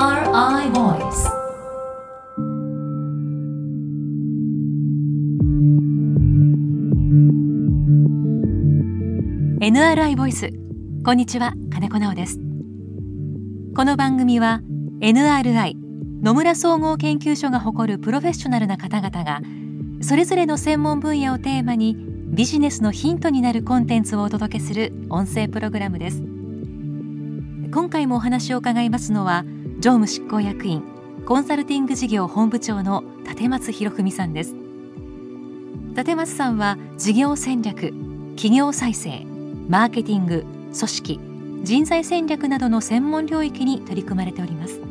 NRI Voice. NRI ボイスこんにちは金子直です。この番組は NRI 野村総合研究所が誇るプロフェッショナルな方々がそれぞれの専門分野をテーマにビジネスのヒントになるコンテンツをお届けする音声プログラムです。今回もお話を伺いますのは常務執行役員コンサルティング事業本部長の立松博文さんです。立松さんは事業戦略企業再生マーケティング組織人材戦略などの専門領域に取り組まれております。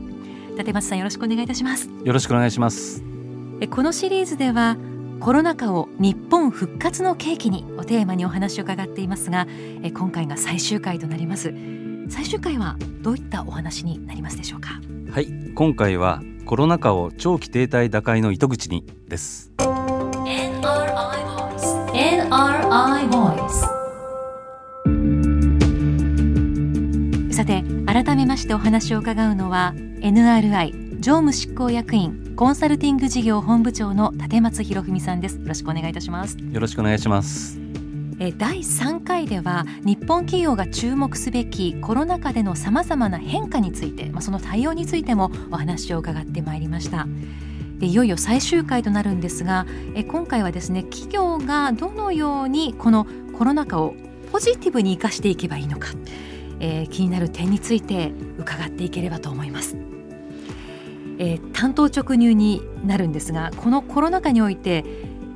立松さんよろしくお願いいたします。よろしくお願いします。えこのシリーズではコロナ禍を日本復活の契機にをテーマにお話を伺っていますがえ今回が最終回となります最終回はどういったお話になりますでしょうか？はい今回はコロナ禍を長期停滞打開の糸口にです。NRI Voice NRI Voice さて改めましてお話を伺うのは NRI 常務執行役員コンサルティング事業本部長の立松博文さんです。よろしくお願いいたします。よろしくお願いしますえ第3回では日本企業が注目すべきコロナ禍でのさまざまな変化について、まあ、その対応についてもお話を伺ってまいりました。でいよいよ最終回となるんですがえ今回はですね企業がどのようにこのコロナ禍をポジティブに生かしていけばいいのか、えー気になる点について伺っていければと思います、えー担当直入になるんですがこのコロナ禍において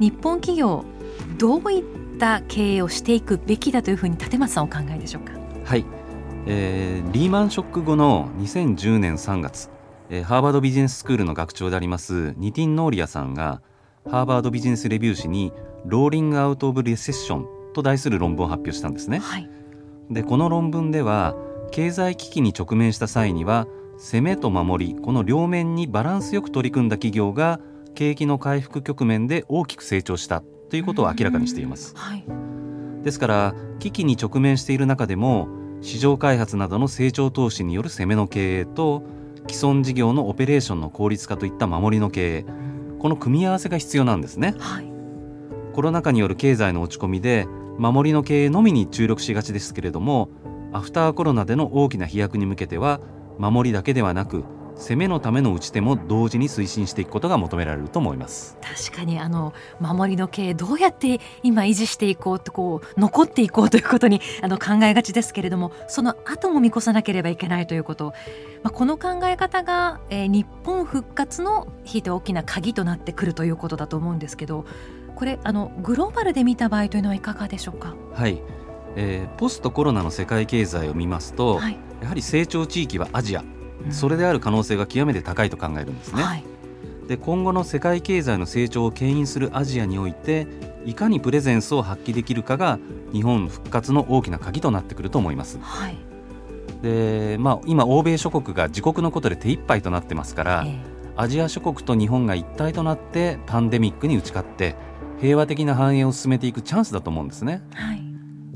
日本企業どういった経営をしていくべきだというふうに立松さんお考えでしょうか？はい、えーリーマンショック後の2010年3月、えーハーバードビジネススクールの学長でありますニティン・ノーリアさんがハーバードビジネスレビュー誌にローリングアウト・オブ・レセッションと題する論文を発表したんですね。はい。でこの論文では経済危機に直面した際には攻めと守りこの両面にバランスよく取り組んだ企業が景気の回復局面で大きく成長したということを明らかにしています。はい。ですから危機に直面している中でも市場開発などの成長投資による攻めの経営と既存事業のオペレーションの効率化といった守りの経営この組み合わせが必要なんですね。はい。コロナ禍による経済の落ち込みで守りの経営のみに注力しがちですけれどもアフターコロナでの大きな飛躍に向けては守りだけではなく攻めのための打ち手も同時に推進していくことが求められると思います。確かにあの守りの経営どうやって今維持していこうとこう残っていこうということにあの考えがちですけれどもその後も見越さなければいけないということ、まあ、この考え方が、えー日本復活のひいて大きな鍵となってくるということだと思うんですけどこれあのグローバルで見た場合というのはいかがでしょうか？はい、えーポストコロナの世界経済を見ますと、はい。やはり成長地域はアジア。うんそれである可能性が極めて高いと考えるんですね、はい。で今後の世界経済の成長を牽引するアジアにおいていかにプレゼンスを発揮できるかが日本復活の大きな鍵となってくると思います。はい。で、まあ、今欧米諸国が自国のことで手一杯となってますから、えアジア諸国と日本が一体となってパンデミックに打ち勝って平和的な繁栄を進めていくチャンスだと思うんですね。ーはい。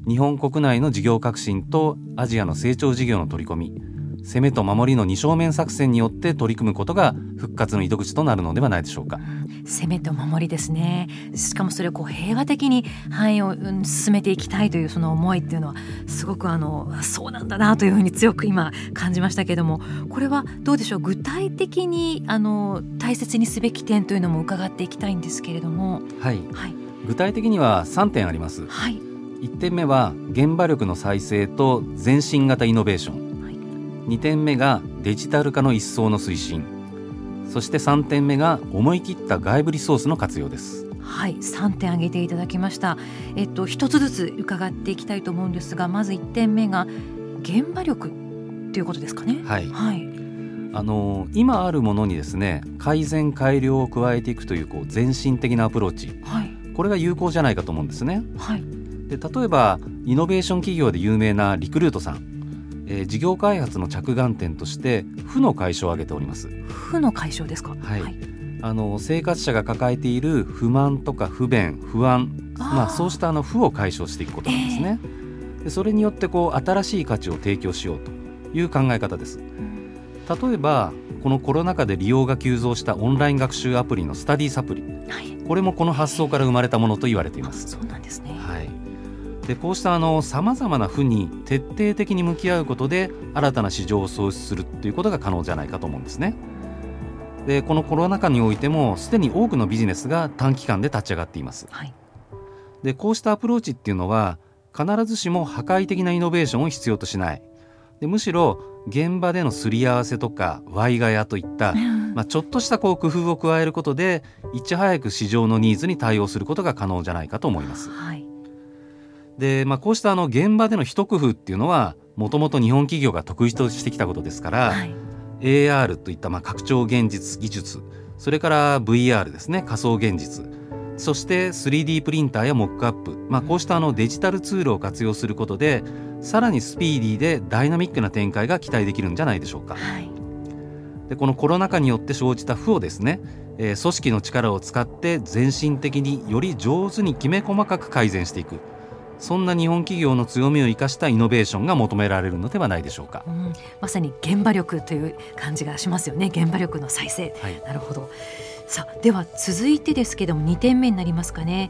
日本国内の事業革新とアジアの成長事業の取り込み攻めと守りの二正面作戦によって取り組むことが復活の糸口となるのではないでしょうか。攻めと守りですね。しかもそれをこう平和的に繁栄をうん進めていきたいというその思いっていうのはすごくあのそうなんだなというふうに強く今感じましたけれどもこれはどうでしょう？具体的にあの大切にすべき点というのも伺っていきたいんですけれども。はい。はい。具体的には3点あります。はい。1点目は現場力の再生と前進型イノベーション、はい2点目がデジタル化の一層の推進。そして3点目が思い切った外部リソースの活用です。はい3点挙げていただきました。えっと一つずつ伺っていきたいと思うんですがまず1点目が現場力ということですかね。はい。はい。あの今あるものにですね改善改良を加えていくというこう前進的なアプローチ。はい。これが有効じゃないかと思うんですね。はい。で例えばイノベーション企業で有名なリクルートさん、えー事業開発の着眼点として負の解消を挙げております。負の解消ですか？はい。あの生活者が抱えている不満とか不便不安まあ、そうしたあの負を解消していくことなんですね。でそれによってこう新しい価値を提供しようという考え方です。例えばこのコロナ禍で利用が急増したオンライン学習アプリのスタディサプリ。はい。これもこの発想から生まれたものと言われています。そうなんですね。はい、でこうしたあのさまざまな負に徹底的に向き合うことで新たな市場を創出するということが可能じゃないかと思うんですね。でこのコロナ禍においてもすでに多くのビジネスが短期間で立ち上がっています。はいでこうしたアプローチっていうのは必ずしも破壊的なイノベーションを必要としないでむしろ現場でのすり合わせとかワイガヤといった、まあ、ちょっとしたこう工夫を加えることでいち早く市場のニーズに対応することが可能じゃないかと思います。はいで、まあ、こうしたあの現場での一工夫っていうのはもともと日本企業が得意としてきたことですから、はい。AR といったまあ拡張現実技術それから VR ですね仮想現実そして 3D プリンターやモックアップ、まあ、こうしたあのデジタルツールを活用することでさらにスピーディーでダイナミックな展開が期待できるんじゃないでしょうか。はい。でこのコロナ禍によって生じた負をですね、えー組織の力を使って全身的により上手にきめ細かく改善していくそんな日本企業の強みを生かしたイノベーションが求められるのではないでしょうか。うん、まさに現場力という感じがしますよね。現場力の再生。はい。なるほど。さあでは続いてですけども2点目になりますかね。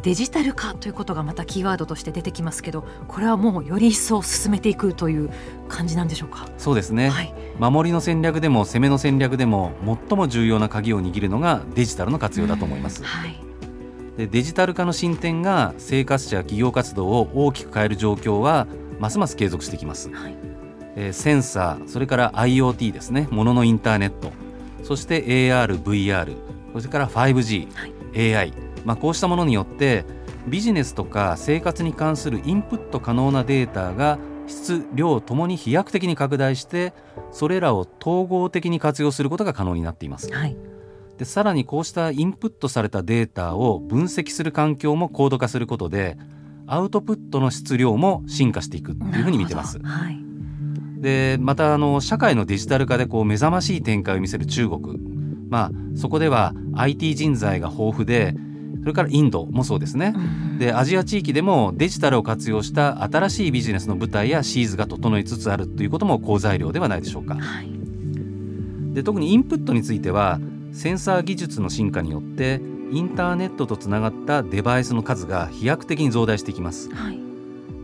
デジタル化ということがまたキーワードとして出てきますけどこれはもうより一層進めていくという感じなんでしょうか？そうですね、はい、守りの戦略でも攻めの戦略でも最も重要な鍵を握るのがデジタルの活用だと思います。はい、でデジタル化の進展が生活者や企業活動を大きく変える状況はますます継続してきます。はい、えーセンサーそれから IoT ですね。もののインターネット。そして AR、VR それから 5G、AI、まあ、こうしたものによってビジネスとか生活に関するインプット可能なデータが質量ともに飛躍的に拡大してそれらを統合的に活用することが可能になっています。はい、でさらにこうしたインプットされたデータを分析する環境も高度化することでアウトプットの質量も進化していくというふうに見てます。でまたあの社会のデジタル化でこう目覚ましい展開を見せる中国、まあ、そこでは IT 人材が豊富でそれからインドもそうですね。うん。でアジア地域でもデジタルを活用した新しいビジネスの舞台やシーズが整いつつあるということも好材料ではないでしょうか。はい、で特にインプットについてはセンサー技術の進化によってインターネットとつながったデバイスの数が飛躍的に増大していきます。はい、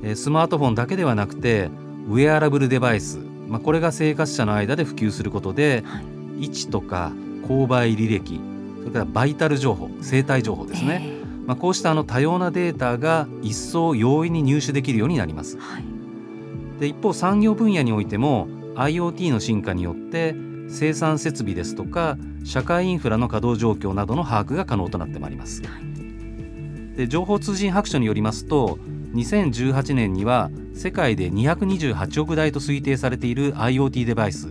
えースマートフォンだけではなくてウェアラブルデバイス、まあ、これが生活者の間で普及することではい、位置とか購買履歴それからバイタル情報生体情報ですね、えまあ、こうしたあの多様なデータが一層容易に入手できるようになります。ーはい、で一方産業分野においても IoT の進化によって生産設備ですとか社会インフラの稼働状況などの把握が可能となってまいります。で情報通信白書によりますと2018年には世界で228億台と推定されている IoT デバイス。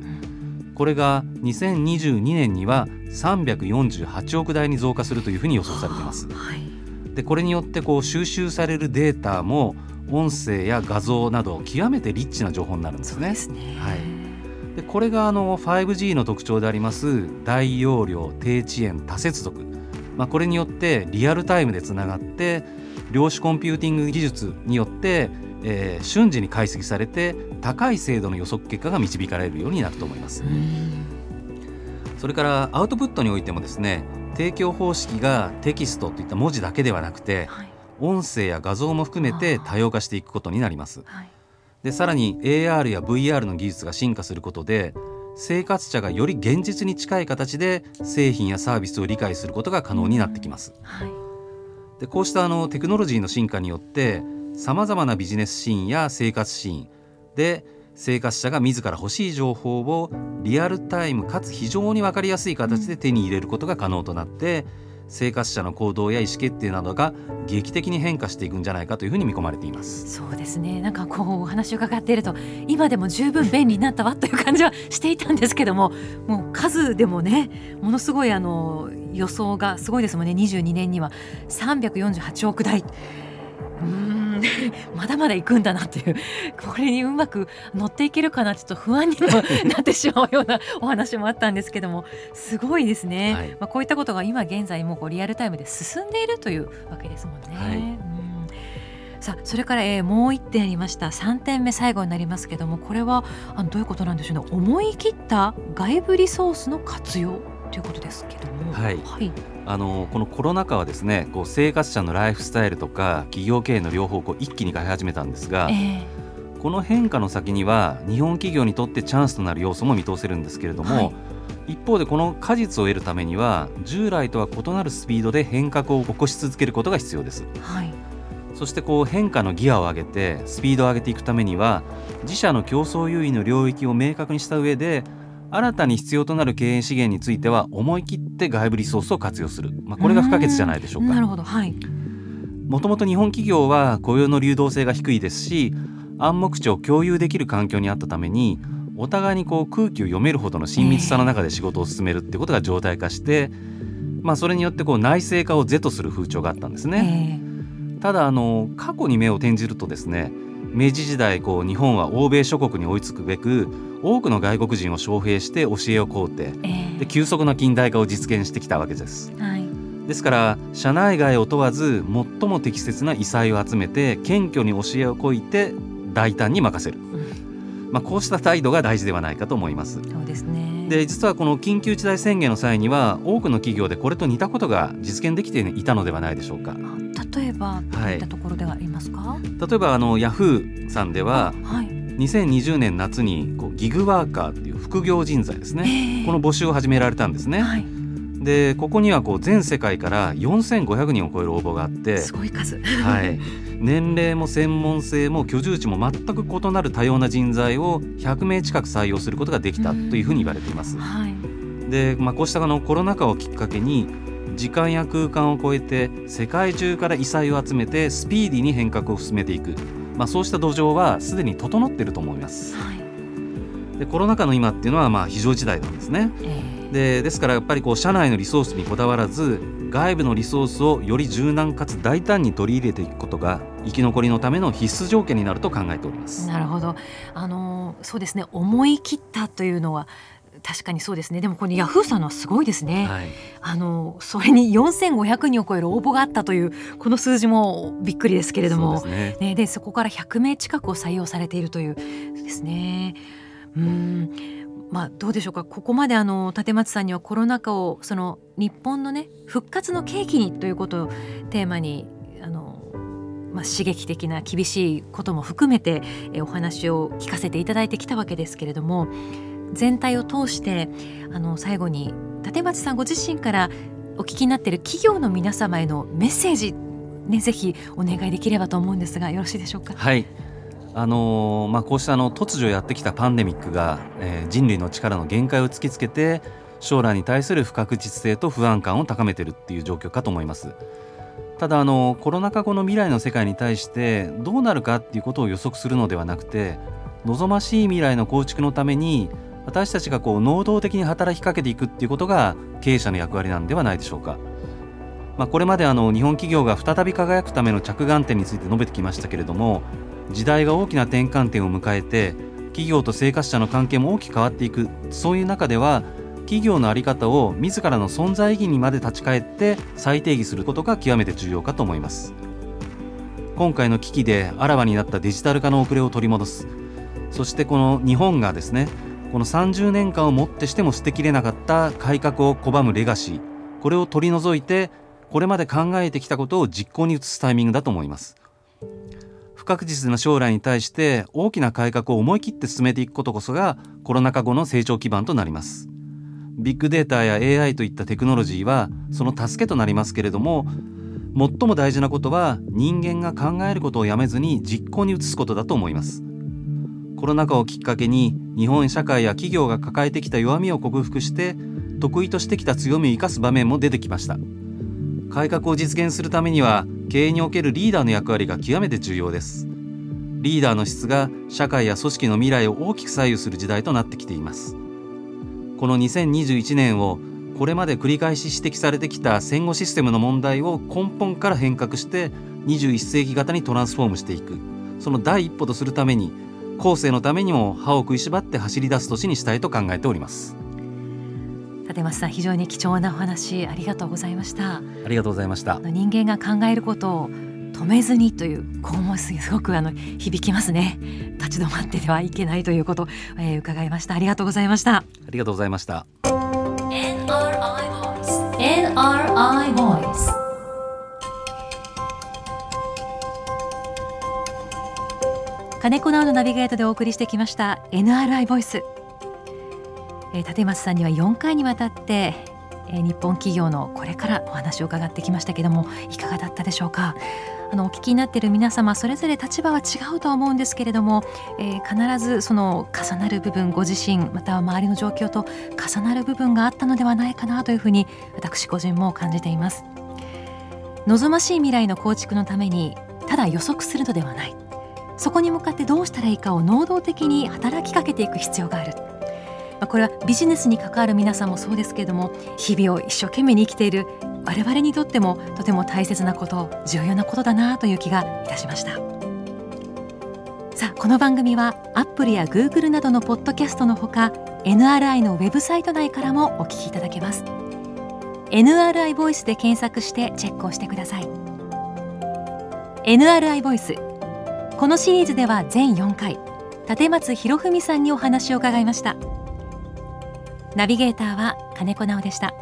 これが2022年には348億台に増加するというふうに予想されています。はい、でこれによってこう収集されるデータも音声や画像など極めてリッチな情報になるんですね。そうですね。はいでこれがあの 5G の特徴であります大容量低遅延多接続、まあ、これによってリアルタイムでつながって量子コンピューティング技術によって、えー瞬時に解析されて高い精度の予測結果が導かれるようになると思いますう。んそれからアウトプットにおいてもですね提供方式がテキストといった文字だけではなくてはい、音声や画像も含めて多様化していくことになります。はい、でさらに AR や VR の技術が進化することで生活者がより現実に近い形で製品やサービスを理解することが可能になってきます。はい、でこうしたあのテクノロジーの進化によってさまざまなビジネスシーンや生活シーンで生活者が自ら欲しい情報をリアルタイムかつ非常に分かりやすい形で手に入れることが可能となって生活者の行動や意思決定などが劇的に変化していくんじゃないかというふうに見込まれています。そうですね。なんかこうお話を伺っていると今でも十分便利になったわという感じはしていたんですけども、もう数でもね、ものすごいあの予想がすごいですもんね。22年には348億台。うーん まだまだ行くんだなっていうこれにうまく乗っていけるかなちょっと不安にも なってしまうようなお話もあったんですけどもすごいですね、はい。まあ、こういったことが今現在もこうリアルタイムで進んでいるというわけですもんね。はい。うん。さあそれから、えーもう一点ありました。3点目最後になりますけどもこれはあのどういうことなんでしょうね。思い切った外部リソースの活用ということですけども。はい。はい、あのこのコロナ禍はですねこう生活者のライフスタイルとか企業経営の両方をこう一気に変え始めたんですが、えこの変化の先には日本企業にとってチャンスとなる要素も見通せるんですけれども、はい。一方でこの果実を得るためには従来とは異なるスピードで変革を起こし続けることが必要です。ーはい。そしてこう変化のギアを上げてスピードを上げていくためには自社の競争優位の領域を明確にした上で新たに必要となる経営資源については思い切って外部リソースを活用する、まあ、これが不可欠じゃないでしょうか。なるほど。はい。もともと日本企業は雇用の流動性が低いですし暗黙知を共有できる環境にあったためにお互いにこう空気を読めるほどの親密さの中で仕事を進めるってことが常態化して、まあ、それによってこう内製化を是とする風潮があったんですね。え。ただあの過去に目を転じるとですね明治時代こう日本は欧米諸国に追いつくべく多くの外国人を招聘して教えを請うてーえで急速な近代化を実現してきたわけです。ーはいですから社内外を問わず最も適切な異彩を集めて謙虚に教えをこいて大胆に任せる、うんまあ、こうした態度が大事ではないかと思います。そうですねで実はこの緊急事態宣言の際には多くの企業でこれと似たことが実現できていたのではないでしょうか。あ例えばどういったところではありますか、例えばあのヤフーさんでははい、2020年夏にこうギグワーカーという副業人材ですね。えーこの募集を始められたんですね。はい、でここにはこう全世界から4500人を超える応募があってすごい数。はい、年齢も専門性も居住地も全く異なる多様な人材を100名近く採用することができたというふうに言われています。はい。で、まあ、こうしたあのコロナ禍をきっかけに時間や空間を超えて世界中から異彩を集めてスピーディーに変革を進めていく、まあ、そうした土壌はすでに整っていると思います。はいでコロナ禍の今っていうのはまあ非常事態なんですね。えーでですからやっぱりこう社内のリソースにこだわらず外部のリソースをより柔軟かつ大胆に取り入れていくことが生き残りのための必須条件になると考えております。なるほど。あのそうですね。思い切ったというのは確かにそうですね。でもこのヤフーさんのはすごいですね。はい、あのそれに4500人を超える応募があったというこの数字もびっくりですけれども。そねね、でそこから100名近くを採用されているというですね。うんまあ、どうでしょうかここまであの立松さんにはコロナ禍をその日本のね復活の契機にということをテーマにあの、まあ、刺激的な厳しいことも含めてえお話を聞かせていただいてきたわけですけれども全体を通してあの最後に立松さんご自身からお聞きになっている企業の皆様へのメッセージね、ぜひお願いできればと思うんですがよろしいでしょうか？はいあのまあ、こうしたあの突如やってきたパンデミックが、えー人類の力の限界を突きつけて将来に対する不確実性と不安感を高めているっていう状況かと思いますただあのコロナ禍後の未来の世界に対してどうなるかっていうことを予測するのではなくて望ましい未来の構築のために私たちがこう能動的に働きかけていくっていうことが経営者の役割なんではないでしょうか。まあ、これまであの日本企業が再び輝くための着眼点について述べてきましたけれども時代が大きな転換点を迎えて企業と生活者の関係も大きく変わっていくそういう中では企業の在り方を自らの存在意義にまで立ち返って再定義することが極めて重要かと思います今回の危機であらわになったデジタル化の遅れを取り戻すそしてこの日本がですねこの30年間をもってしても捨てきれなかった改革を拒むレガシー。これを取り除いてこれまで考えてきたことを実行に移すタイミングだと思います。不確実な将来に対して大きな改革を思い切って進めていくことこそがコロナ禍後の成長基盤となります。ビッグデータや AI といったテクノロジーはその助けとなりますけれども最も大事なことは人間が考えることをやめずに実行に移すことだと思います。コロナ禍をきっかけに日本社会や企業が抱えてきた弱みを克服して得意としてきた強みを生かす場面も出てきました。改革を実現するためには経営におけるリーダーの役割が極めて重要です。リーダーの質が社会や組織の未来を大きく左右する時代となってきています。この2021年をこれまで繰り返し指摘されてきた戦後システムの問題を根本から変革して21世紀型にトランスフォームしていく。その第一歩とするために後世のためにも歯を食いしばって走り出す年にしたいと考えております。立松さん非常に貴重なお話ありがとうございました。ありがとうございました。人間が考えることを止めずにというこうもすごくあの響きますね。立ち止まってではいけないということ、えー、伺いました。ありがとうございました。ありがとうございました。NRI Voice NRI Voice 金子直のナビゲートでお送りしてきました NRI ボイス、えー、立松さんには4回にわたってえ、日本企業のこれからお話を伺ってきましたけどもいかがだったでしょうか？あのお聞きになっている皆様それぞれ立場は違うとは思うんですけれども、えー、必ずその重なる部分ご自身または周りの状況と重なる部分があったのではないかなというふうに私個人も感じています。望ましい未来の構築のためにただ予測するのではない。そこに向かってどうしたらいいかを能動的に働きかけていく必要がある。まあ、これはビジネスに関わる皆さんもそうですけれども日々を一生懸命に生きている我々にとってもとても大切なこと重要なことだなという気がいたしました。さあこの番組はアップルやグーグルなどのポッドキャストのほか NRI のウェブサイト内からもお聞きいただけます。NRI ボイスで検索してチェックをしてください。NRI ボイスこのシリーズでは全4回立松博文さんにお話を伺いました。ナビゲーターは金子直でした。